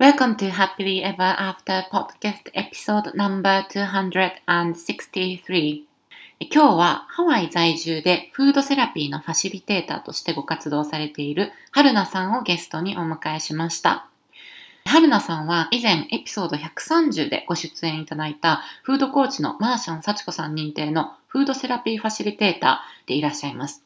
Welcome to Happily Ever After Podcast Episode number 263今日はハワイ在住でフードセラピーのファシリテーターとしてご活動されている春菜さんをゲストにお迎えしました。春菜さんは以前エピソード130でご出演いただいたフードコーチのマーシャン幸子さん認定のフードセラピーファシリテーターでいらっしゃいます。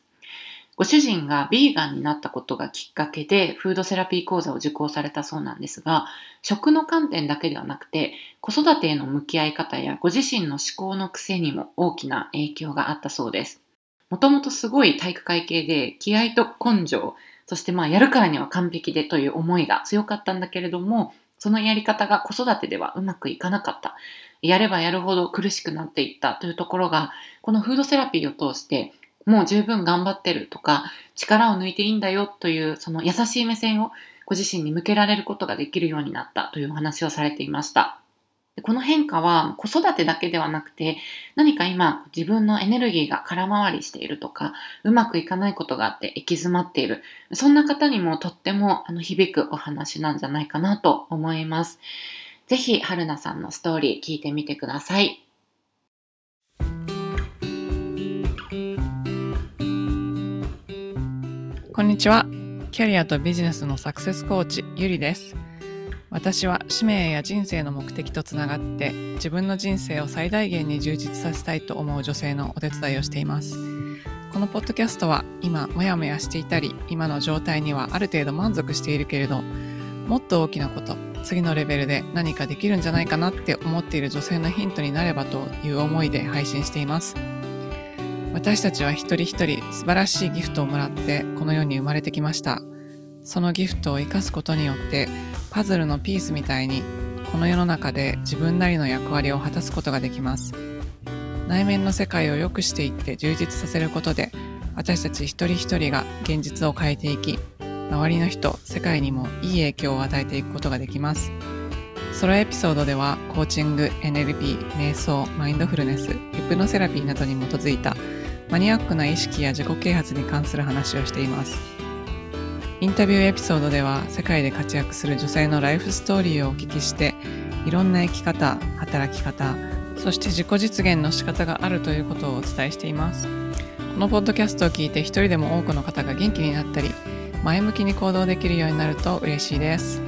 ご主人がビーガンになったことがきっかけでフードセラピー講座を受講されたそうなんですが、食の観点だけではなくて、子育てへの向き合い方やご自身の思考の癖にも大きな影響があったそうです。もともとすごい体育会系で気合と根性、そしてまあやるからには完璧でという思いが強かったんだけれども、そのやり方が子育てではうまくいかなかった。やればやるほど苦しくなっていったというところが、このフードセラピーを通してもう十分頑張ってるとか、力を抜いていいんだよという、その優しい目線をご自身に向けられることができるようになったというお話をされていました。この変化は子育てだけではなくて何か今自分のエネルギーが空回りしているとかうまくいかないことがあって行き詰まっているそんな方にもとってもあの響くお話なんじゃないかなと思います。ぜひ春菜さんのストーリー聞いてみてください。こんにちは。キャリアとビジネスのサクセスコーチ、ゆりです。私は使命や人生の目的とつながって自分の人生を最大限に充実させたいと思う女性のお手伝いをしています。このポッドキャストは今モヤモヤしていたり今の状態にはある程度満足しているけれどもっと大きなこと次のレベルで何かできるんじゃないかなって思っている女性のヒントになればという思いで配信しています。私たちは一人一人素晴らしいギフトをもらってこの世に生まれてきました。そのギフトを生かすことによってパズルのピースみたいにこの世の中で自分なりの役割を果たすことができます。内面の世界を良くしていって充実させることで私たち一人一人が現実を変えていき周りの人世界にもいい影響を与えていくことができます。ソロエピソードではコーチング NLP 瞑想マインドフルネスヒプノセラピーなどに基づいたマニアックな意識や自己啓発に関する話をしています。インタビューエピソードでは世界で活躍する女性のライフストーリーをお聞きしていろんな生き方働き方そして自己実現の仕方があるということをお伝えしています。このポッドキャストを聞いて一人でも多くの方が元気になったり前向きに行動できるようになると嬉しいです。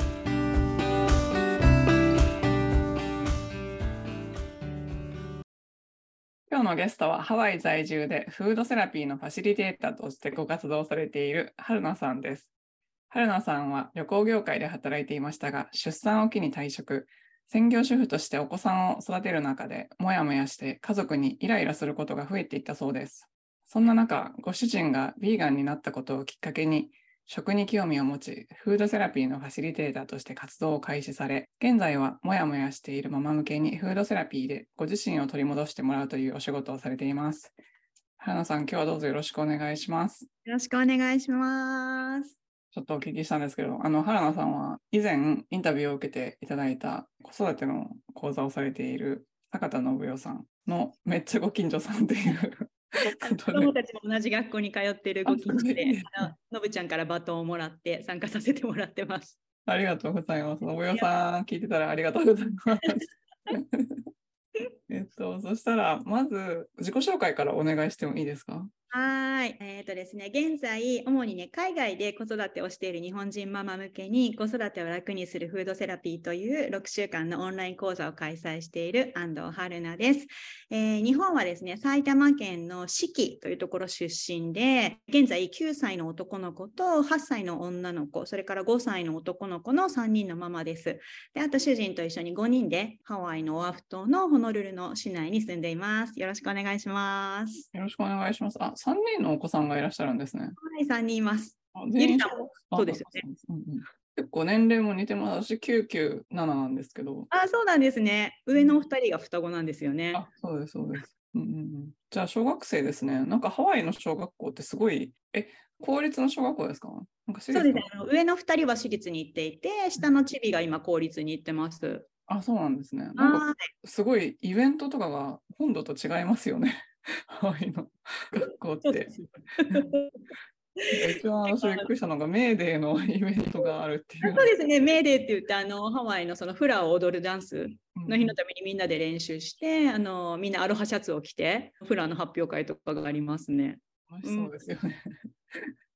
のゲストはハワイ在住でフードセラピーのファシリテーターとしてご活動されている春菜さんです。春菜さんは旅行業界で働いていましたが、出産を機に退職、専業主婦としてお子さんを育てる中で、もやもやして家族にイライラすることが増えていったそうです。そんな中、ご主人がヴィーガンになったことをきっかけに、食に興味を持ち、フードセラピーのファシリテーターとして活動を開始され、現在はもやもやしているママ向けにフードセラピーでご自身を取り戻してもらうというお仕事をされています。花さん、今日はどうぞよろしくお願いします。よろしくお願いします。ちょっとお聞きしたんですけど、あの原野さんは以前インタビューを受けていただいた子育ての講座をされている坂田信代さんのめっちゃご近所さんっていう 子供たちも同じ学校に通っているご近所で、のぶちゃんからバトンをもらって参加させてもらってます。ありがとうございます。のぶよさん、聞いてたらありがとうございます。えっと、そしたら、まず自己紹介からお願いしてもいいですか？はい。え、ー、とですね、現在、主にね、海外で子育てをしている日本人ママ向けに、子育てを楽にするフードセラピーという6週間のオンライン講座を開催している安藤春菜です。えー、日本はですね、埼玉県の四季というところ出身で、現在9歳の男の子と8歳の女の子、それから5歳の男の子の3人のママです。で、あと主人と一緒に5人でハワイのオアフ島のホノルルの市内に住んでいます。よろしくお願いします。よろしくお願いします。あ3人のお子さんがいらっしゃるんですね。はい、3人います。ゆりさんもそうですよね。結構年齢も似てますし、997なんですけど。あ、そうなんですね。上のお二人が双子なんですよね。あ、そうです、そうです。うんうんうん、じゃあ、小学生ですね。なんかハワイの小学校ってすごい、え、公立の小学校ですか？なんかそうですね。上の2人は私立に行っていて、下のチビが今公立に行ってます。あ、そうなんですね。なんかすごいイベントとかが本土と違いますよね。ハワイの学校って。一番私びっくりしたのが、メーデーのイベントがあるっていう。そうですね、メーデーって言って、あのハワイのそのフラを踊るダンスの日のためにみんなで練習して、あのみんなアロハシャツを着て、フラの発表会とかがありますね。楽しそうですよね。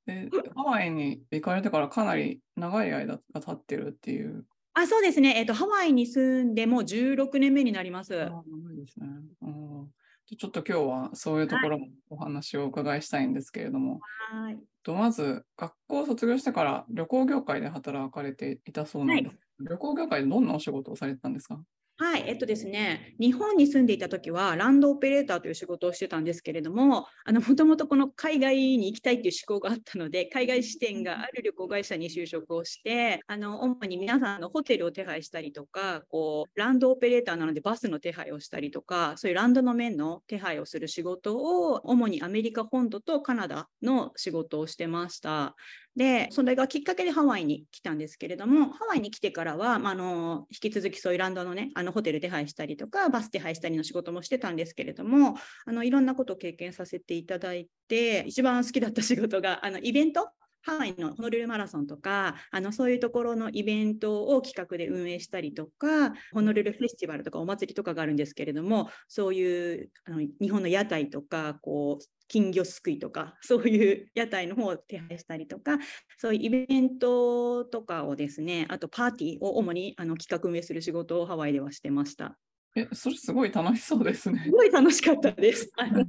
でハワイに行かれてからかなり長い間が経ってるっていう。あ、そうですね、えっと、ハワイに住んでもう16年目になります。あ長いですね。うんちょっと今日はそういうところもお話をお伺いしたいんですけれども、はい。とまず学校を卒業してから旅行業界で働かれていたそうなんです。旅行業界でどんなお仕事をされてたんですか？はい、えっとですね、日本に住んでいた時はランドオペレーターという仕事をしてたんですけれども、あのもともとこの海外に行きたいっていう思考があったので、海外支店がある旅行会社に就職をして、あの主に皆さんのホテルを手配したりとか、こうランドオペレーターなのでバスの手配をしたりとか、そういうランドの面の手配をする仕事を主にアメリカ本土とカナダの仕事をしてました。で、それがきっかけでハワイに来たんですけれども、ハワイに来てからは、まあ、あの引き続きそういうランドのね、あのホテル手配したりとか、バス手配したりの仕事もしてたんですけれども、あのいろんなことを経験させていただいて、一番好きだった仕事が、あのイベントハワイのホノルルマラソンとか、あのそういうところのイベントを企画で運営したりとか、ホノルルフェスティバルとかお祭りとかがあるんですけれども、そういうあの日本の屋台とか、こう金魚すくいとか、そういう屋台の方を手配したりとか、そういうイベントとかをですね、あとパーティーを主にあの企画運営する仕事をハワイではしてました。え、それすごい楽しそうですねす。ごい楽しかったです。あの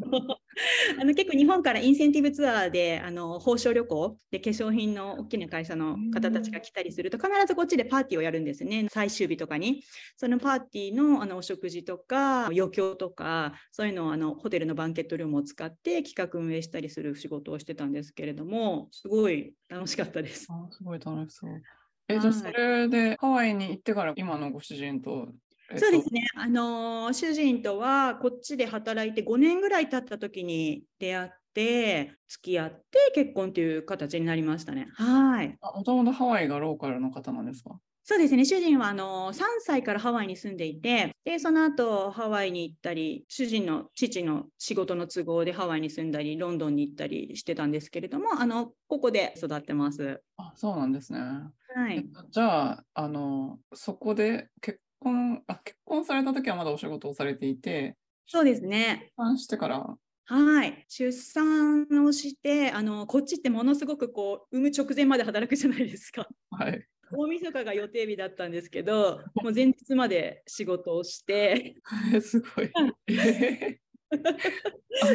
あの結構日本からインセンティブツアーであの報奨旅行で化粧品の大きな会社の方たちが来たりすると必ずこっちでパーティーをやるんですね最終日とかにそのパーティーのあのお食事とか余興とかそういうのをあのホテルのバンケットルームを使って企画運営したりする仕事をしてたんですけれどもすごい楽しかったです。あすごい楽しそう。え、じゃあそれでハワイに行ってから今のご主人と、えっとそうですね、あのー主人とはこっちで働いて5年ぐらい経った時に出会って付き合って結婚という形になりましたね。はい。あもともとハワイがローカルの方なんですか？そうですね、主人はあの3歳からハワイに住んでいて、でその後ハワイに行ったり、主人の父の仕事の都合でハワイに住んだり、ロンドンに行ったりしてたんですけれども、あのここで育ってます。あ、そうなんですね。えはい。じゃあ、あの、そこで結婚、あ、結婚された時はまだお仕事をされていて、そうですね。結婚してから、はい、出産をしてあの、こっちってものすごくこう産む直前まで働くじゃないですか。はい。大晦日が予定日だったんですけど、もう前日まで仕事をして、すごい。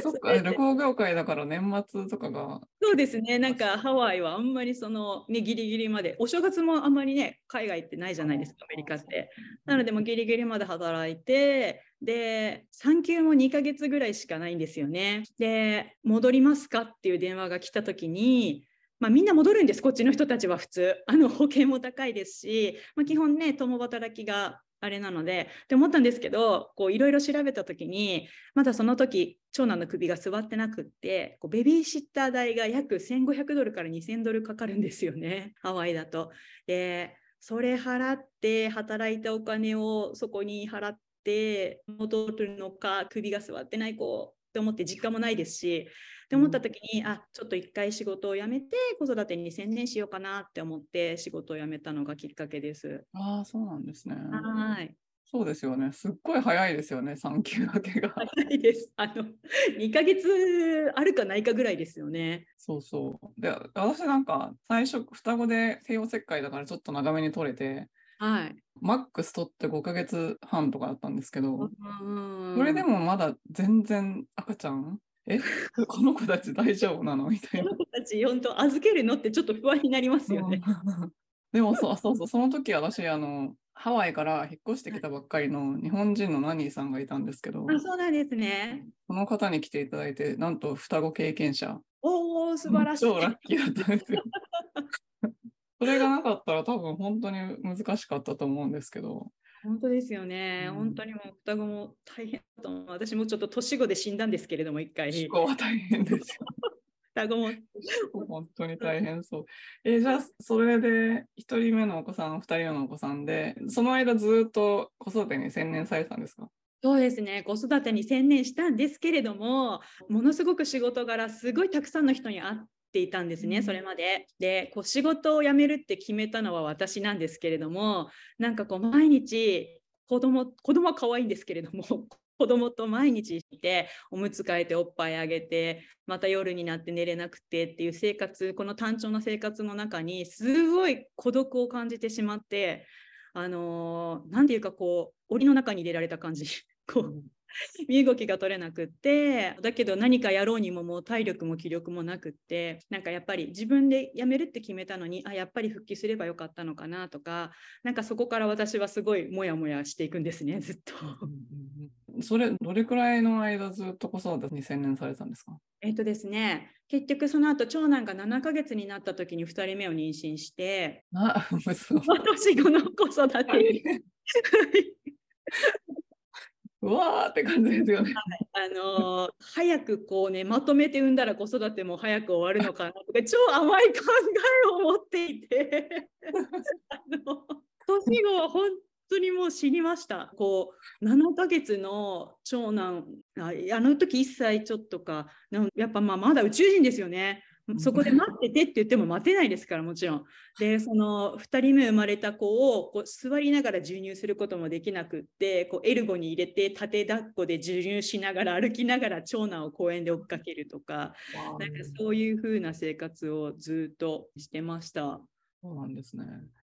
そっか、旅行業界だから年末とかが、そうですね、なんかハワイはあんまりその、ね、ギリギリまで、お正月もあんまりね、海外ってないじゃないですか、アメリカって。なので、もうギリギリまで働いて、で、産休も2ヶ月ぐらいしかないんですよね。で、戻りますかっていう電話が来たときに、まあ、みんな戻るんです、こっちの人たちは普通。あの保険も高いですし、まあ、基本ね、共働きがあれなので、って思ったんですけど、いろいろ調べたときに、まだその時長男の首が座ってなくって、こうベビーシッター代が約1500ドルから2000ドルかかるんですよね、ハワイだと。で、それ払って、働いたお金をそこに払って、戻るのか、首が座ってない子って思って実家もないですし、って思った時に、あちょっと一回仕事を辞めて子育てに専念しようかなって思って仕事を辞めたのがきっかけです。ああ、そうなんですね。はい。そうですよね。すっごい早いですよね、産休明けが。早いです。あの2ヶ月あるかないかぐらいですよね。そうそう。で、私なんか最初、双子で帝王切開だからちょっと長めに取れて、はい。マックス取って5ヶ月半とかだったんですけど、そそれでもまだ全然赤ちゃんえ この子たち大丈夫なの？みたいなこ。の子たち本当預けるのってちょっと不安になりますよね。うん でもそうそうそう、その時私、あの、ハワイから引っ越してきたばっかりの日本人のナニーさんがいたんですけど、あそうなんですね。その方に来ていただいて、なんと双子経験者、おお素晴らしい。超ラッキーだったんですよ。それがなかったら多分本当に難しかったと思うんですけど、本当ですよね。うん本当にもう双子も大変だと思う。私もちょっと年子で死んだんですけれども、一回。思考は大変ですよ。双子も。本当に大変そう。えじゃあ、それで1人目のお子さん、2人目のお子さんで、その間ずっと子育てに専念されてたんですか？そうですね。子育てに専念したんですけれども、ものすごく仕事柄、すごいたくさんの人に会って、ていたんですね、それまで。で、こう仕事を辞めるって決めたのは私なんですけれども、なんかこう毎日子供子供は可愛いんですけれども 子供と毎日いておむつ替えておっぱいあげてまた夜になって寝れなくてっていう生活この単調な生活の中にすごい孤独を感じてしまってあの何、て言うかこう檻の中に入れられた感じ。こう 身動きが取れなくってだけど何かやろうにももう体力も気力もなくってなんかやっぱり自分で辞めるって決めたのにあやっぱり復帰すればよかったのかなとかなんかそこから私はすごいモヤモヤしていくんですね ずっと。それどれくらいの間ずっと子育てに専念されたんですか？えっとですね結局その後長男が7ヶ月になった時に2人目を妊娠してあ 私この子育てにうわーって感じですよね。あのー、早くこうねまとめて産んだら子育ても早く終わるのかなとか超甘い考えを持っていてあの年後は本当にもう死にました。こう7ヶ月の長男ああの時1歳ちょっとかやっぱまあまだ宇宙人ですよね。そこで待っててって言っても待てないですからもちろん。でその2人目生まれた子をこう座りながら授乳することもできなくってこうエルゴに入れて縦抱っこで授乳しながら歩きながら長男を公園で追っかけるとかなんかそういう風な生活をずっとしてました。そうなんですね。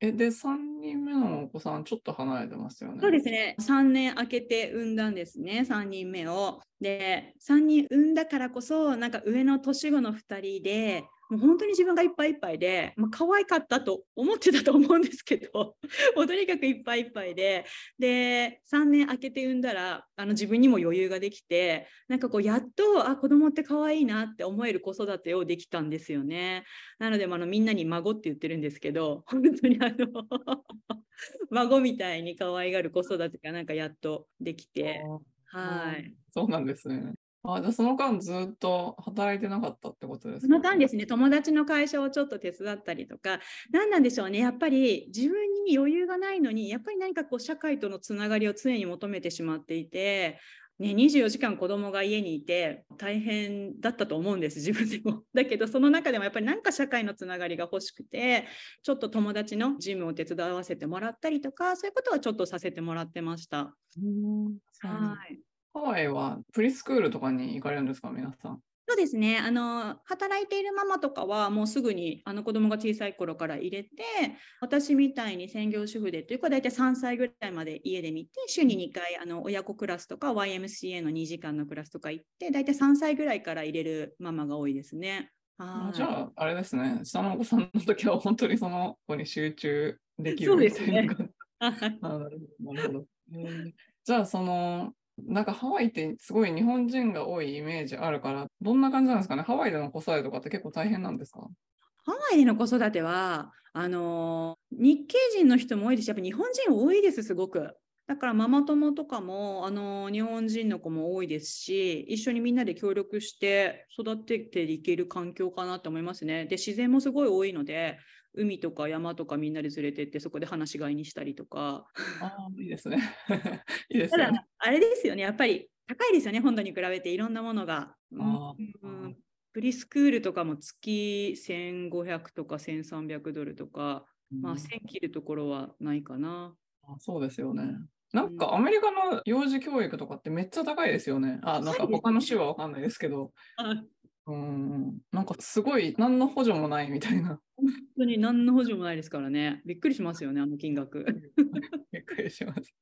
え、で、3人目のお子さん、ちょっと離れてますよね。そうですね。3年空けて産んだんですね、3人目を。で、3人産んだからこそ、なんか上の年後の2人で、もう本当に自分がいっぱいいっぱいで、まあ、可愛かったと思ってたと思うんですけど、もうとにかくいっぱいいっぱいで、で、3年空けて産んだら、あの自分にも余裕ができて、なんかこう、やっと、あ、子供って可愛いなって思える子育てをできたんですよね。なので、あのみんなに孫って言ってるんですけど、本当にあの 孫みたいに可愛がる子育てがなんかやっとできて、はい。そうなんですね。あ、じゃあその間ずっと働いてなかったってことですかその間ですね、友達の会社をちょっと手伝ったりとか、何なんでしょうね、やっぱり自分に余裕がないのに、やっぱり何かこう社会とのつながりを常に求めてしまっていて、ね、24時間子供が家にいて大変だったと思うんです、自分でも。だけど、その中でもやっぱり何か社会のつながりが欲しくて、ちょっと友達のジムを手伝わせてもらったりとか、そういうことはちょっとさせてもらってました。はいハワイはプリスクールとかに行かれるんですか、皆さん？そうですねあの働いているママとかはもうすぐにあの子供が小さい頃から入れて私みたいに専業主婦でというか大体3歳ぐらいまで家で見て週に2回あの親子クラスとか YMCA の2時間のクラスとか行って大体3歳ぐらいから入れるママが多いですね。あじゃああれですね下のお子さんの時は本当にその子に集中できる。そうですね。なるほど。じゃあそのなんかハワイってすごい日本人が多いイメージあるから、どんな感じなんですかね？ハワイでの子育てとかって結構大変なんですか？ハワイでの子育ては、あの日系人の人も多いですし、やっぱ日本人多いです、すごく。だからママ友とかも、あの日本人の子も多いですし、一緒にみんなで協力して育てていける環境かなと思いますね。で、自然もすごい多いので、海とか山とかみんなで連れてってそこで話し飼いにしたりとか。ああ、いいですね。いいですね。ただ、あれですよね、やっぱり高いですよね、本土に比べていろんなものが。うん、プリスクールとかも月1500とか1300ドルとか、まあ1000切るところはないかな。あそうですよね。なんかアメリカの幼児教育とかってめっちゃ高いですよね。あ、なんか他の州はわかんないですけど。うん、なんかすごい何の補助もないみたいな。本当に何の補助もないですからね。びっくりしますよね、あの金額。びっくりします。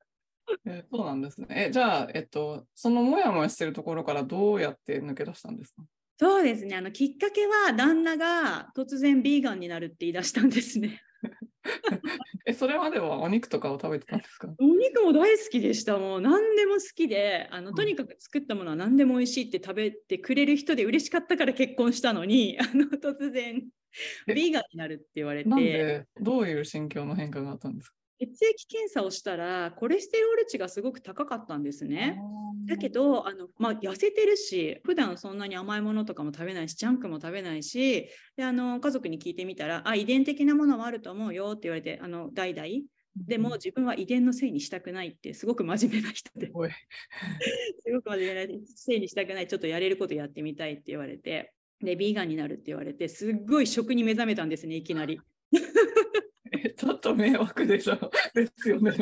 えー、そうなんですね。え、じゃあ、えっと、そのもやもやしてるところからどうやって抜け出したんですか？そうですね。あのきっかけは旦那が突然ビーガンになるって言い出したんですね。え、それまではお肉とかを食べてたんですか？お肉も大好きでした。もう何でも好きで、あのとにかく作ったものは何でも美味しいって食べてくれる人で嬉しかったから結婚したのに、あの突然、ビーガンになるって言われて。どういう心境の変化があったんですか？血液検査をしたらコレステロール値がすごく高かったんですね。だけどあの、まあ、痩せてるし普段そんなに甘いものとかも食べないしジャンクも食べないしであの家族に聞いてみたらあ遺伝的なものはあると思うよって言われてあの代々。でも自分は遺伝のせいにしたくないってすごく真面目な人で。すごく真面目なせいにしたくないちょっとやれることやってみたいって言われて。で、ビーガンになるって言われて、すっごい食に目覚めたんですね、いきなり。ちょっと迷惑でしょ。ですよね。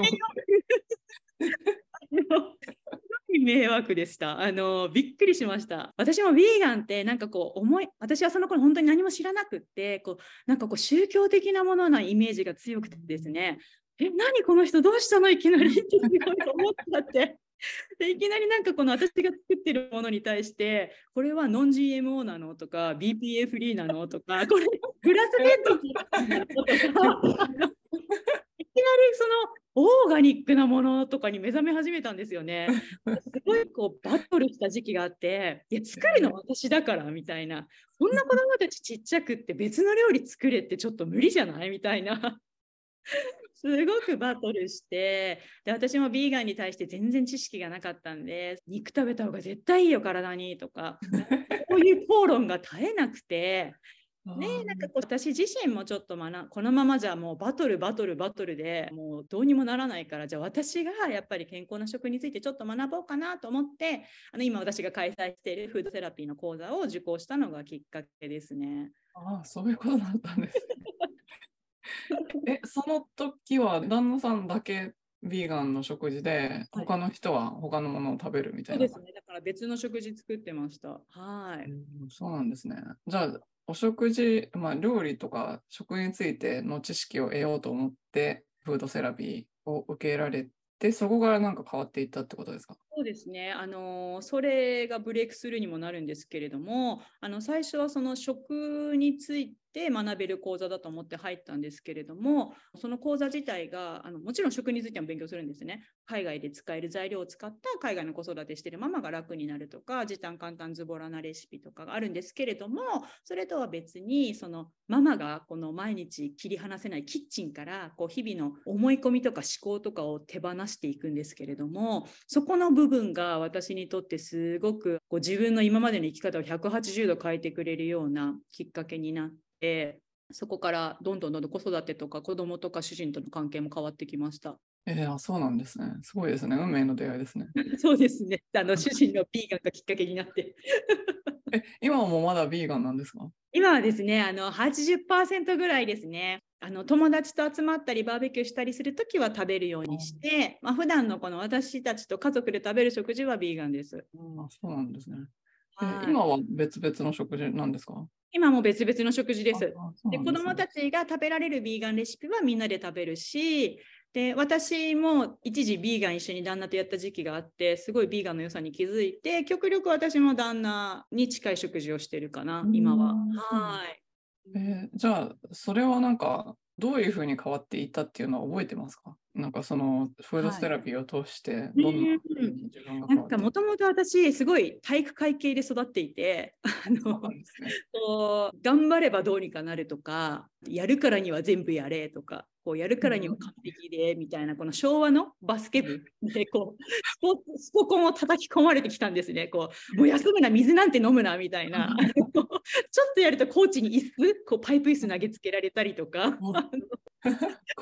迷惑でした。あの、びっくりしました。私もヴィーガンってなんかこう思い、私はその頃本当に何も知らなくって、こう、なんかこう宗教的なものなイメージが強くてですね、え、何この人どうしたの？いきなりってすごい思っちゃって。でいきなりなんかこの私が作ってるものに対してこれはノン GMO なの？とか BPA フリーなの？とか これグラスフェッドと？か。いきなりそのオーガニックなものとかに目覚め始めたんですよね。すごいこうバトルした時期があっていや作るの私だからみたいな。そんな子供たちちっちゃくって別の料理作れってちょっと無理じゃない？みたいな。すごくバトルしてで私もビーガンに対して全然知識がなかったんで肉食べた方が絶対いいよ体にとか こういう口論が絶えなくて。ね、なんかこう私自身もちょっと学このままじゃもうバトルバトルバトルでもうどうにもならないからじゃあ私がやっぱり健康な食についてちょっと学ぼうかなと思ってあの今私が開催しているフードセラピーの講座を受講したのがきっかけですね。ああ、そういうことだったんですね。え、その時は旦那さんだけビーガンの食事で、他の人は他のものを食べるみたいうな。そですね。だから別の食事作ってました。はい。うんそうなんですね。じゃあ、お食事、まあ、料理とか食についての知識を得ようと思って、フードセラピーを受けられて、そこからなんか変わっていったってことですか？そうですね。あのそれがブレイクスルーにもなるんですけれども、あの最初はその食について学べる講座だと思って入ったんですけれども、その講座自体があのもちろん食についても勉強するんですね。海外で使える材料を使った海外の子育てしてるママが楽になるとか、時短簡単ズボラなレシピとかがあるんですけれども、それとは別にそのママがこの毎日切り離せないキッチンからこう日々の思い込みとか思考とかを手放していくんですけれども、そこの部分が私にとってすごくこう自分の今までの生き方を180度変えてくれるようなきっかけになってそこからどんどんどんどん子育てとか子供とか主人との関係も変わってきました。えー、あそうなんですね。すごいですね。運命の出会いですね。そうですね。あの主人のビーガンがきっかけになって。え、今もまだビーガンなんですか？今はですね、あの80%ぐらいですね。あの友達と集まったりバーベキューしたりするときは食べるようにして、まあ普段のこの私たちと家族で食べる食事はビーガンです。あそうなんですね。今は別々の食事なんですか？今も別々の食事です。でね子どもたちが食べられるビーガンレシピはみんなで食べるしで私も一時ビーガン一緒に旦那とやった時期があってすごいビーガンの良さに気づいて極力私も旦那に近い食事をしてるかな今は。うん。はい。えーじゃあ、それはなんか、どういうふうに変わっていったっていうのは覚えてますか？なんかそのフードセラピーを通して、どんなふうに自分が変わっていっなんかもともと私すごい体育会系で育っていてあのね。こう頑張ればどうにかなるとかやるからには全部やれとかこうやるからには完璧でみたいなこの昭和のバスケ部でこうスポスポコンを叩き込まれてきたんですね。こうもう休むな水なんて飲むなみたいな。ちょっとやるとコーチに椅子こうパイプ椅子投げつけられたりとか。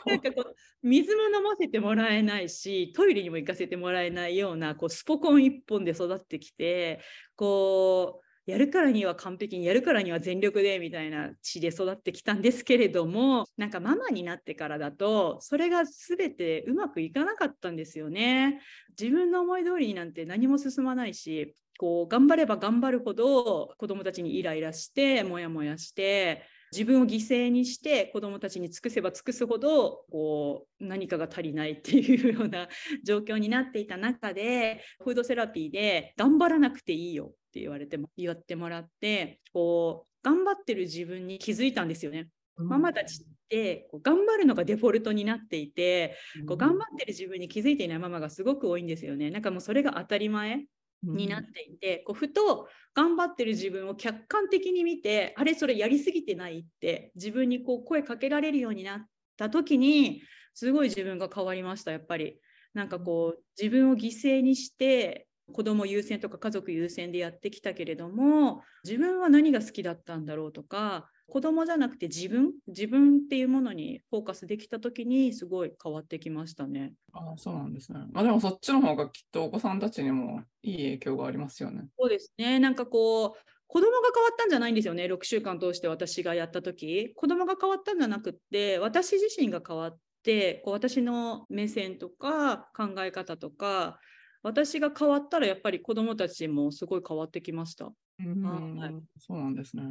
なんかこう水も飲ませてもらえないしトイレにも行かせてもらえないようなこうスポコン一本で育ってきてこうやるからには完璧にやるからには全力でみたいな血で育ってきたんですけれどもなんかママになってからだとそれが全てうまくいかなかったんですよね。自分の思い通りになんて何も進まないしこう頑張れば頑張るほど子どもたちにイライラしてモヤモヤして自分を犠牲にして子どもたちに尽くせば尽くすほどこう何かが足りないっていうような状況になっていた中でフードセラピーで頑張らなくていいよって言われても言ってもらってこう頑張ってる自分に気づいたんですよね。ママたちってこう頑張るのがデフォルトになっていてこう頑張ってる自分に気づいていないママがすごく多いんですよね。なんかもうそれが当たり前になっていて、こうふと頑張ってる自分を客観的に見てあれそれやりすぎてないって自分にこう声かけられるようになった時にすごい自分が変わりましたやっぱりなんかこう自分を犠牲にして子供優先とか家族優先でやってきたけれども自分は何が好きだったんだろうとか子供じゃなくて自分自分っていうものにフォーカスできた時にすごい変わってきましたね。あそうなんですね。まあでもそっちの方がきっとお子さんたちにもいい影響がありますよね。そうですね。なんかこう、子供が変わったんじゃないんですよね、6週間通して私がやった時子供が変わったんじゃなくって、私自身が変わって、こう私の目線とか考え方とか、私が変わったらやっぱり子供たちもすごい変わってきました。うん、はい、そうなんですね。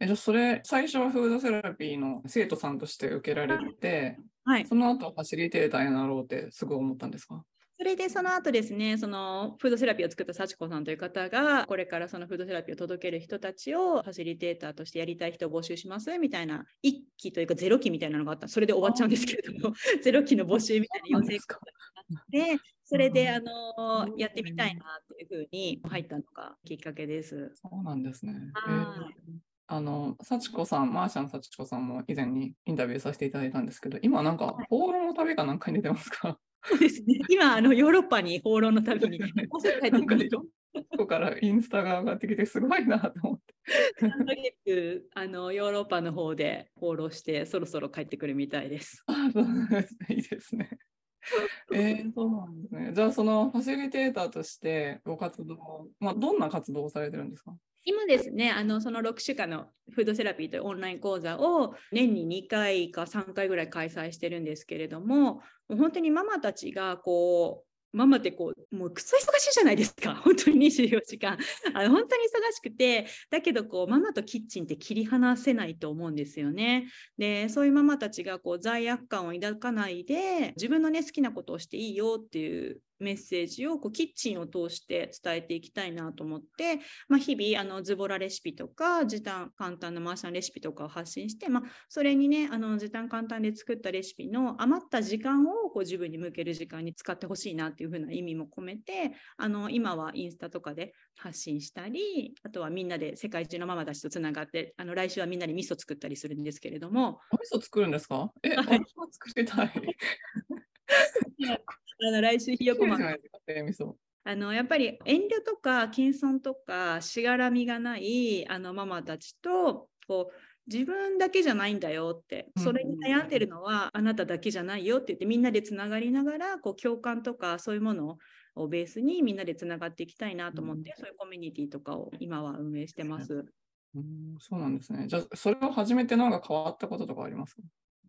えじゃあそれ最初はフードセラピーの生徒さんとして受けられて、はい、その後ファシリテーターになろうってすぐ思ったんですか？それでその後ですね、そのフードセラピーを作った幸子さんという方が、これからそのフードセラピーを届ける人たちをファシリテーターとしてやりたい人を募集しますみたいな、1期というか0期みたいなのがあった。それで終わっちゃうんですけれども、0期の募集みたいな要請があって、それで、あのやってみたいなっていうふうに入ったのがきっかけです。そうなんですね。はい、あの、幸子さん、マーシャン幸子さんも以前にインタビューさせていただいたんですけど、今なんか、放浪の旅かなんかに出てますか？そうですね。今、あのヨーロッパに放浪の旅に、ここからインスタが上がってきて、すごいなと思って。3ヶ月あのヨーロッパの方で放浪して、そろそろ帰ってくるみたいです。あそうですね。いいですね。えー、そうなんですね。じゃあ、そのファシリテーターとしてご活動、まあ、どんな活動をされてるんですか？今ですね、あのその6週間のフードセラピーというオンライン講座を年に2回か3回ぐらい開催してるんですけれども、もう本当にママたちがこうママってこう、もうくそ忙しいじゃないですか。本当に24時間。あの本当に忙しくて、だけどこう、ママとキッチンって切り離せないと思うんですよね。で、そういうママたちがこう罪悪感を抱かないで、自分のね、好きなことをしていいよっていうメッセージをこうキッチンを通して伝えていきたいなと思って、まあ、日々あのズボラレシピとか時短簡単なマーシャンレシピとかを発信して、まあ、それにねあの時短簡単で作ったレシピの余った時間をこう自分に向ける時間に使ってほしいなっていう風な意味も込めてあの今はインスタとかで発信したりあとはみんなで世界中のママたちとつながってあの来週はみんなで味噌作ったりするんですけれども。味噌作るんですか？え、はい、作りたい あの来週ひよこまん。あのやっぱり遠慮とか謙遜とかしがらみがないあのママたちとこう自分だけじゃないんだよってそれに悩んでるのはあなただけじゃないよって言ってみんなでつながりながらこう共感とかそういうものをベースにみんなでつながっていきたいなと思って、そういうコミュニティとかを今は運営してます。うん、そうなんですね。じゃあそれを始めてなんか変わったこととかありますか？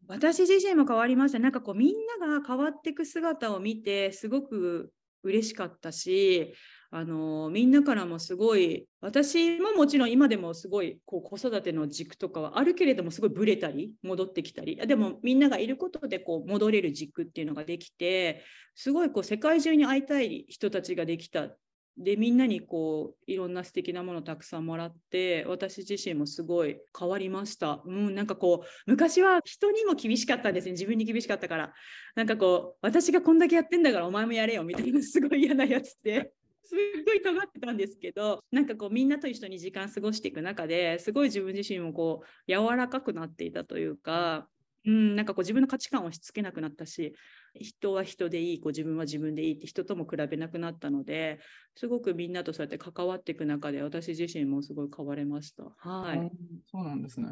私自身も変わりました。なんかこうみんなが変わっていく姿を見てすごく嬉しかったし、あのみんなからもすごい私ももちろん今でもすごいこう子育ての軸とかはあるけれどもすごいブレたり戻ってきたりでもみんながいることでこう戻れる軸っていうのができてすごいこう世界中に会いたい人たちができたでみんなにこういろんな素敵なものたくさんもらって私自身もすごい変わりました。うん、なんかこう昔は人にも厳しかったんですね自分に厳しかったからなんかこう私がこんだけやってんだからお前もやれよみたいなすごい嫌なやつって すっごい尖ってたんですけどなんかこうみんなと一緒に時間過ごしていく中ですごい自分自身もこう柔らかくなっていたというかうん、なんかこう自分の価値観を押し付けなくなったし人は人でいいこう自分は自分でいいって人とも比べなくなったのですごくみんなとそうやって関わっていく中で私自身もすごい変われました。はい、そうなんですね。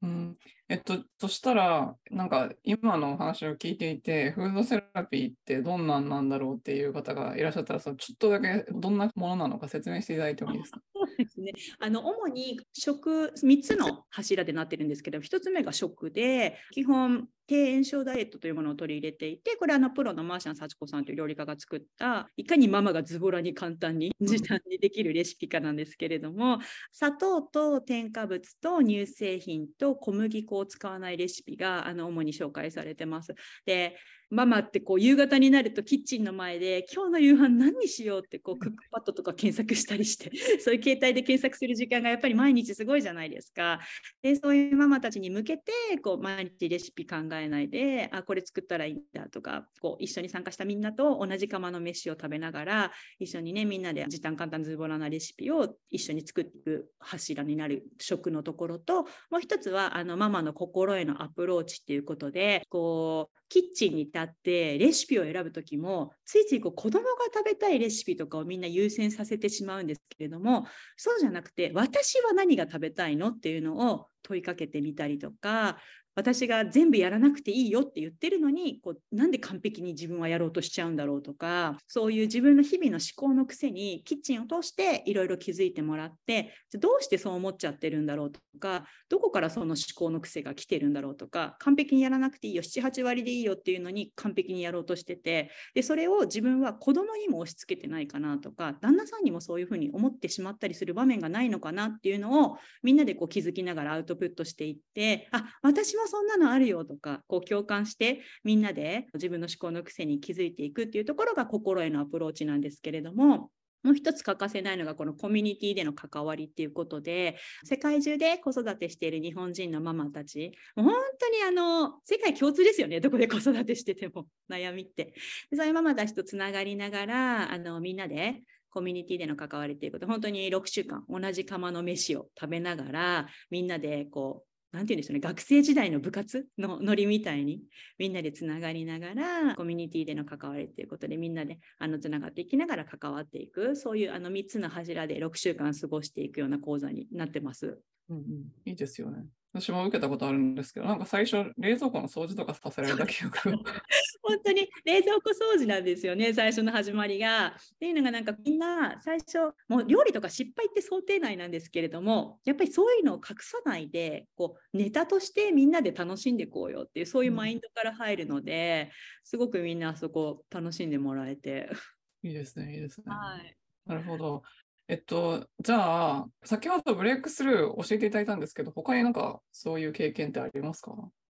うん、えっと、そしたら、なんか今のお話を聞いていて、フードセラピーってどんなんなんだろうっていう方がいらっしゃったら、そのちょっとだけどんなものなのか説明していただいてもいいですか？ですね。あの主に食3つの柱でなってるんですけど、1つ目が食で、基本低炎症ダイエットというものを取り入れていて、これはのプロのマーシャン幸子さんという料理家が作った、いかにママがズボラに簡単に時短にできるレシピかなんですけれども、砂糖と添加物と乳製品と小麦粉を使わないレシピがあの主に紹介されてます。でママってこう夕方になるとキッチンの前で今日の夕飯何にしようってこうクックパッドとか検索したりして そういう携帯で検索する時間がやっぱり毎日すごいじゃないですか。でそういうママたちに向けてこう毎日レシピ考えないであこれ作ったらいいんだとかこう一緒に参加したみんなと同じ釜の飯を食べながら一緒にねみんなで時短簡単ズボラなレシピを一緒に作っていく柱になる食のところともう一つはあのママの心へのアプローチっていうことでこうキッチンにたってレシピを選ぶ時もついついこう子供が食べたいレシピとかをみんな優先させてしまうんですけれどもそうじゃなくて私は何が食べたいのっていうのを問いかけてみたりとか私が全部やらなくていいよって言ってるのにこうなんで完璧に自分はやろうとしちゃうんだろうとかそういう自分の日々の思考の癖にキッチンを通していろいろ気づいてもらってどうしてそう思っちゃってるんだろうとかどこからその思考の癖が来てるんだろうとか完璧にやらなくていいよ78割でいいよっていうのに完璧にやろうとしててでそれを自分は子供にも押し付けてないかなとか旦那さんにもそういうふうに思ってしまったりする場面がないのかなっていうのをみんなでこう気づきながらアウトプットしていってあ私もそんなのあるよとかこう共感してみんなで自分の思考の癖に気づいていくっていうところが心へのアプローチなんですけれどももう一つ欠かせないのがこのコミュニティでの関わりっていうことで世界中で子育てしている日本人のママたち本当にあの世界共通ですよねどこで子育てしてても 悩みって。そういうママたちとつながりながらあのみんなでコミュニティでの関わりということ本当に6週間同じ釜の飯を食べながらみんなでこうなんて言うんでしょうね、学生時代の部活のノリみたいにみんなでつながりながらコミュニティでの関わりということでみんなであのつながっていきながら関わっていくそういうあの3つの柱で6週間過ごしていくような講座になってます。うんうん、いいですよね。私も受けたことあるんですけど、なんか最初、冷蔵庫の掃除とかさせられた記憶が。本当に冷蔵庫掃除なんですよね、最初の始まりが。っていうのが、なんかみんな最初、もう料理とか失敗って想定内なんですけれども、やっぱりそういうのを隠さないで、こうネタとしてみんなで楽しんでいこうよっていう、そういうマインドから入るので、うん、すごくみんなあそこ楽しんでもらえて。いいですね、いいですね。はい。なるほど。えっと、じゃあ、先ほどブレイクスルー教えていただいたんですけど、他になんかそういう経験ってありますか？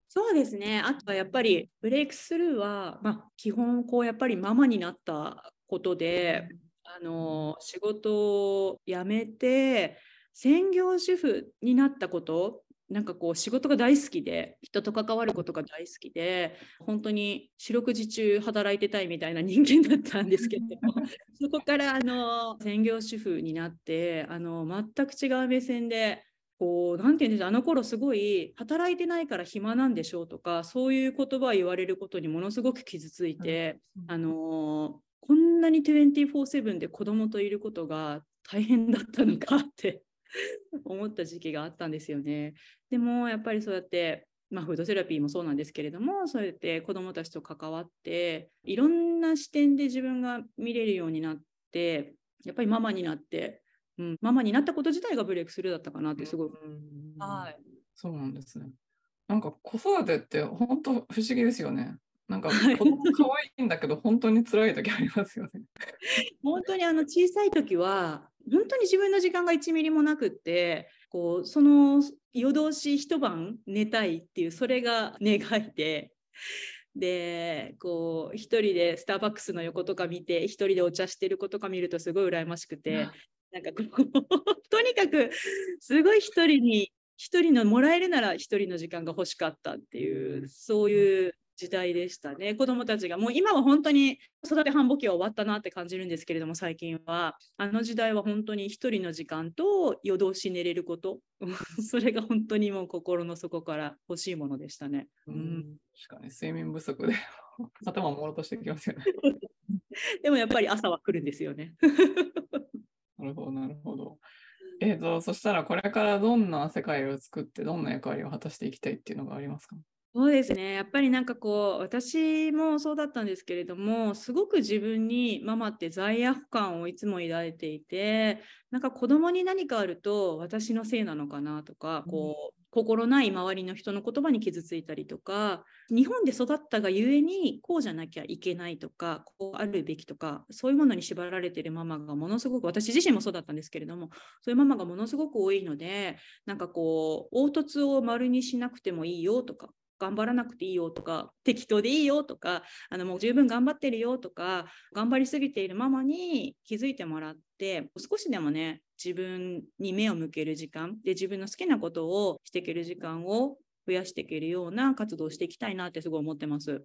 そうですね。あとはやっぱりブレイクスルーは、まあ、基本こうやっぱりママになったことで、あの仕事を辞めて専業主婦になったことなんかこう仕事が大好きで人と関わることが大好きで本当に四六時中働いてたいみたいな人間だったんですけど そこからあの専業主婦になってあの全く違う目線でこう何て言うんでしょうあの頃すごい働いてないから暇なんでしょうとかそういう言葉を言われることにものすごく傷ついて、あのこんなに24/7で子供といることが大変だったのかって 思った時期があったんですよね。でもやっぱりそうやってまあ、フードセラピーもそうなんですけれどもそうやって子どもたちと関わっていろんな視点で自分が見れるようになってやっぱりママになって、うん、ママになったこと自体がブレイクスルーだったかなってすごい、はい、そうなんですね。なんか子育てって本当不思議ですよね。なんか子供可愛いんだけど本当に辛い時ありますよね。本当にあの小さい時は本当に自分の時間が1ミリもなくってこうその夜通し一晩寝たいっていうそれが願いで。でこう一人でスターバックスの横とか見て一人でお茶してる子とか見るとすごい羨ましくて、なんかこう とにかくすごい一人に一人のもらえるなら一人の時間が欲しかったっていうそういう時代でしたね。子どもたちが。もう今は本当に育て繁忙期は終わったなって感じるんですけれども、最近は。あの時代は本当に一人の時間と夜通し寝れること。それが本当にもう心の底から欲しいものでしたね。うん、確かに睡眠不足で 頭もろとしてきますよね。でもやっぱり朝は来るんですよね。なるほど、なるほど。えっ、ー、と、そしたらこれからどんな世界を作って、どんな役割を果たしていきたいっていうのがありますか？そうですね。やっぱりなんかこう、私もそうだったんですけれども、すごく自分にママって罪悪感をいつも抱いていて、なんか子供に何かあると私のせいなのかなとか、こう、心ない周りの人の言葉に傷ついたりとか、日本で育ったがゆえにこうじゃなきゃいけないとか、こうあるべきとか、そういうものに縛られてるママがものすごく、私自身もそうだったんですけれども、そういうママがものすごく多いので、なんかこう、凹凸を丸にしなくてもいいよとか、頑張らなくていいよとか適当でいいよとかあのもう十分頑張ってるよとか頑張りすぎているママに気づいてもらって少しでもね自分に目を向ける時間で自分の好きなことをしていける時間を増やしていけるような活動をしていきたいなってすごい思ってます。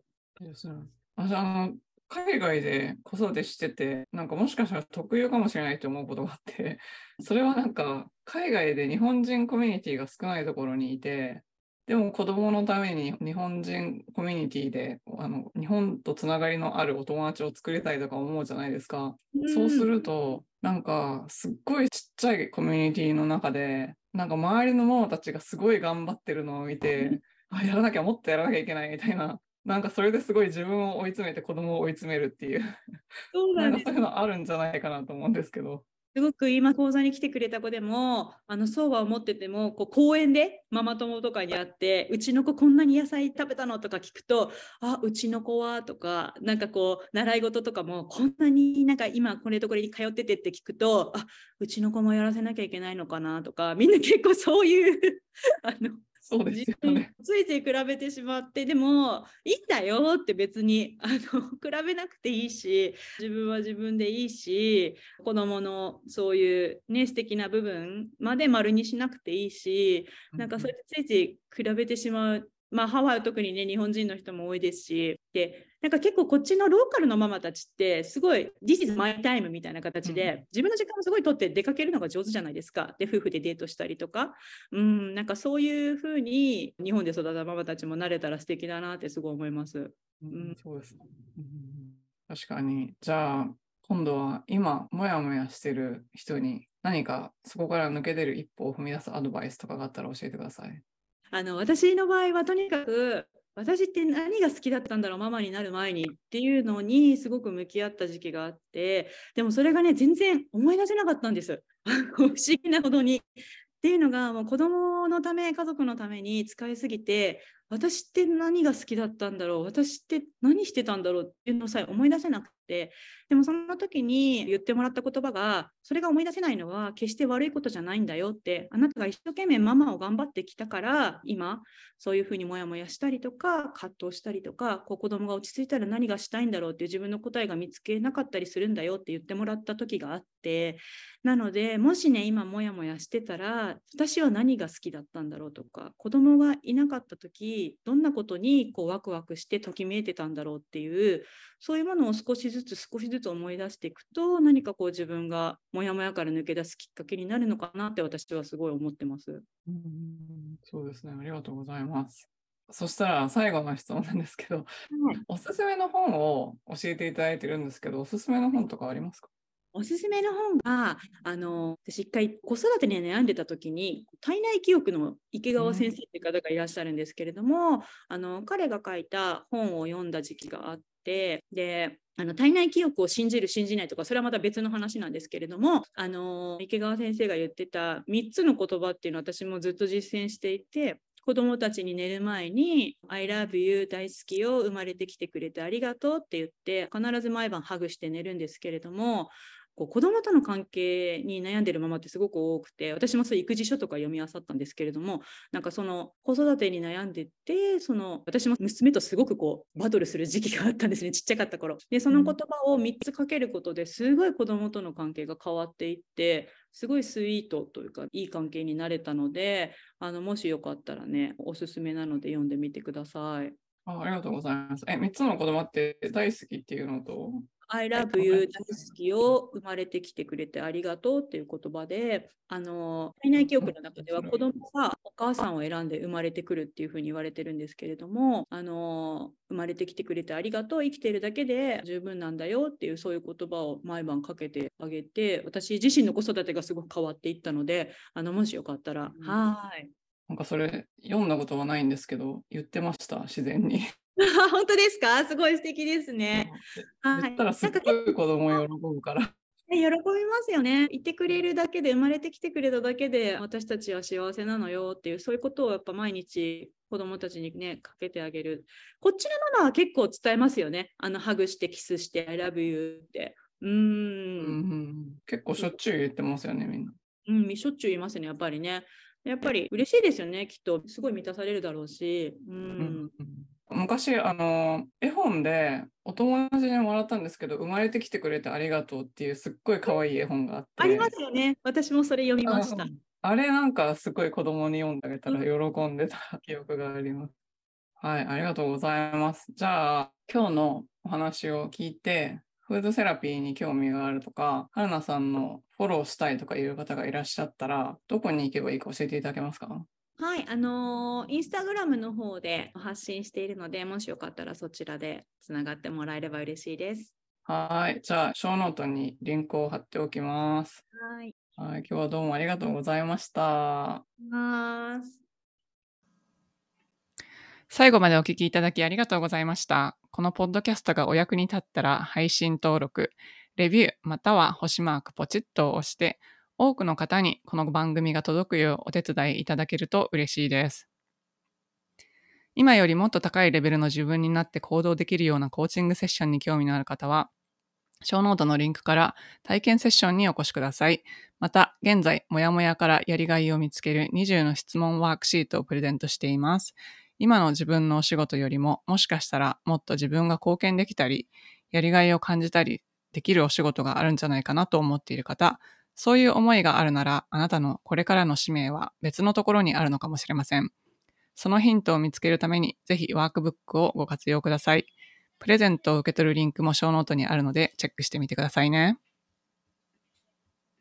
あの海外で子育てしててなんかもしかしたら特有かもしれないと思うことがあってそれはなんか海外で日本人コミュニティが少ないところにいてでも子供のために日本人コミュニティであの日本とつながりのあるお友達を作りたいとか思うじゃないですか。うん、そうするとなんかすっごいちっちゃいコミュニティの中でなんか周りのママたちがすごい頑張ってるのを見て、あやらなきゃもっとやらなきゃいけないみたいな。なんかそれですごい自分を追い詰めて子供を追い詰めるっていう。そうなんかそういうのあるんじゃないかなと思うんですけど。すごく今講座に来てくれた子でもあのそうは思っててもこう公園でママ友とかに会ってうちの子こんなに野菜食べたの？とか聞くとあうちの子はとかなんかこう習い事とかもこんなになんか今これとこれに通っててって聞くとあうちの子もやらせなきゃいけないのかなとかみんな結構そういう あのそうですよね。ついつい比べてしまってでもいいんだよって別にあの 比べなくていいし自分は自分でいいし子どものそういうね素敵な部分まで丸にしなくていいしなんかそれついつい比べてしまう。まあ、ハワイは特にね日本人の人も多いですしでなんか結構こっちのローカルのママたちってすごい This is my time みたいな形で、うん自分の時間をすごい取って出かけるのが上手じゃないですかで夫婦でデートしたりとかうんなんかそういうふうに日本で育ったママたちもなれたら素敵だなってすごい思います。うんそうですね。うん確かに。じゃあ、今度は今、もやもやしてる人に何かそこから抜け出る一歩を踏み出すアドバイスとかがあったら教えてください。あの私の場合はとにかく私って何が好きだったんだろうママになる前にっていうのにすごく向き合った時期があってでもそれがね全然思い出せなかったんです 不思議なほどに。っていうのがもう子供のため家族のために使いすぎて私って何が好きだったんだろう？私って何してたんだろう？っていうのさえ思い出せなくて。でもその時に言ってもらった言葉がそれが思い出せないのは決して悪いことじゃないんだよってあなたが一生懸命ママを頑張ってきたから今そういうふうにモヤモヤしたりとか葛藤したりとかこう子供が落ち着いたら何がしたいんだろう？っていう自分の答えが見つけなかったりするんだよって言ってもらった時があって。なのでもしね今モヤモヤしてたら私は何が好きだったんだろう？とか子供がいなかった時どんなことにこうワクワクしてときめいてたんだろうっていうそういうものを少しずつ少しずつ思い出していくと何かこう自分がモヤモヤから抜け出すきっかけになるのかなって私はすごい思ってます。うんそうですね。ありがとうございます。そしたら最後の質問なんですけど、おすすめの本を教えていただいてるんですけど、おすすめの本とかありますか？おすすめの本が、あの、私一回子育てに悩んでた時に、体内記憶の池川先生っていう方がいらっしゃるんですけれども、あの、彼が書いた本を読んだ時期があって、で、あの体内記憶を信じる信じないとかそれはまた別の話なんですけれどもあの池川先生が言ってた3つの言葉っていうのを私もずっと実践していて子供たちに寝る前に「I love you 大好きよ生まれてきてくれてありがとう」って言って必ず毎晩ハグして寝るんですけれどもこう子供との関係に悩んでるママってすごく多くて私もそう育児書とか読み漁ったんですけれどもなんかその子育てに悩んでてその私も娘とすごくこうバトルする時期があったんですねちっちゃかった頃でその言葉を3つかけることですごい子供との関係が変わっていってすごいスイートというかいい関係になれたのであのもしよかったらねおすすめなので読んでみてください。あありがとうございます。え、3つの子供って大好きっていうのと、I love you 大好きよ生まれてきてくれてありがとうっていう言葉であの体内記憶の中では子供がお母さんを選んで生まれてくるっていうふうに言われてるんですけれどもあの生まれてきてくれてありがとう生きてるだけで十分なんだよっていうそういう言葉を毎晩かけてあげて私自身の子育てがすごく変わっていったのであのもしよかったら、うん。はーい。なんかそれ読んだことはないんですけど、言ってました、自然に。本当ですか？すごい素敵ですね。はい言ったらすっごい子供喜ぶから。ね喜びますよね。いてくれるだけで、生まれてきてくれただけで、私たちは幸せなのよっていう、そういうことをやっぱ毎日子供たちにね、かけてあげる。こっちのママは結構伝えますよね。あの、ハグして、キスして、I love you って。うーん。うんうん結構しょっちゅう言ってますよね、みんな。うん、しょっちゅう言いますね、やっぱりね。やっぱり嬉しいですよね、きっと。すごい満たされるだろうし。う。うんん昔あの絵本でお友達にもらったんですけど生まれてきてくれてありがとうっていうすっごい可愛い絵本があってありますよね。私もそれ読みましたう。んあれなんかすごい子供に読んであげたら喜んでた記憶があります。はい、ありがとうございます。じゃあ今日のお話を聞いてフードセラピーに興味があるとか、はるなさんのフォローしたいとかいう方がいらっしゃったら、どこに行けばいいか教えていただけますか？はい、あのーインスタグラムの方で発信しているので、もしよかったらそちらでつながってもらえれば嬉しいです。はい、じゃあ、ショーノートにリンクを貼っておきます。はい。はい、今日はどうもありがとうございました。最後までお聞きいただきありがとうございました。このポッドキャストがお役に立ったら配信登録、レビューまたは星マークポチッとを押して多くの方にこの番組が届くようお手伝いいただけると嬉しいです。今よりもっと高いレベルの自分になって行動できるようなコーチングセッションに興味のある方は、ショーノートのリンクから体験セッションにお越しください。また、現在、もやもやからやりがいを見つける20の質問ワークシートをプレゼントしています。今の自分のお仕事よりも、もしかしたらもっと自分が貢献できたり、やりがいを感じたりできるお仕事があるんじゃないかなと思っている方、そういう思いがあるなら、あなたのこれからの使命は別のところにあるのかもしれません。そのヒントを見つけるために、ぜひワークブックをご活用ください。プレゼントを受け取るリンクもショーノートにあるので、チェックしてみてくださいね。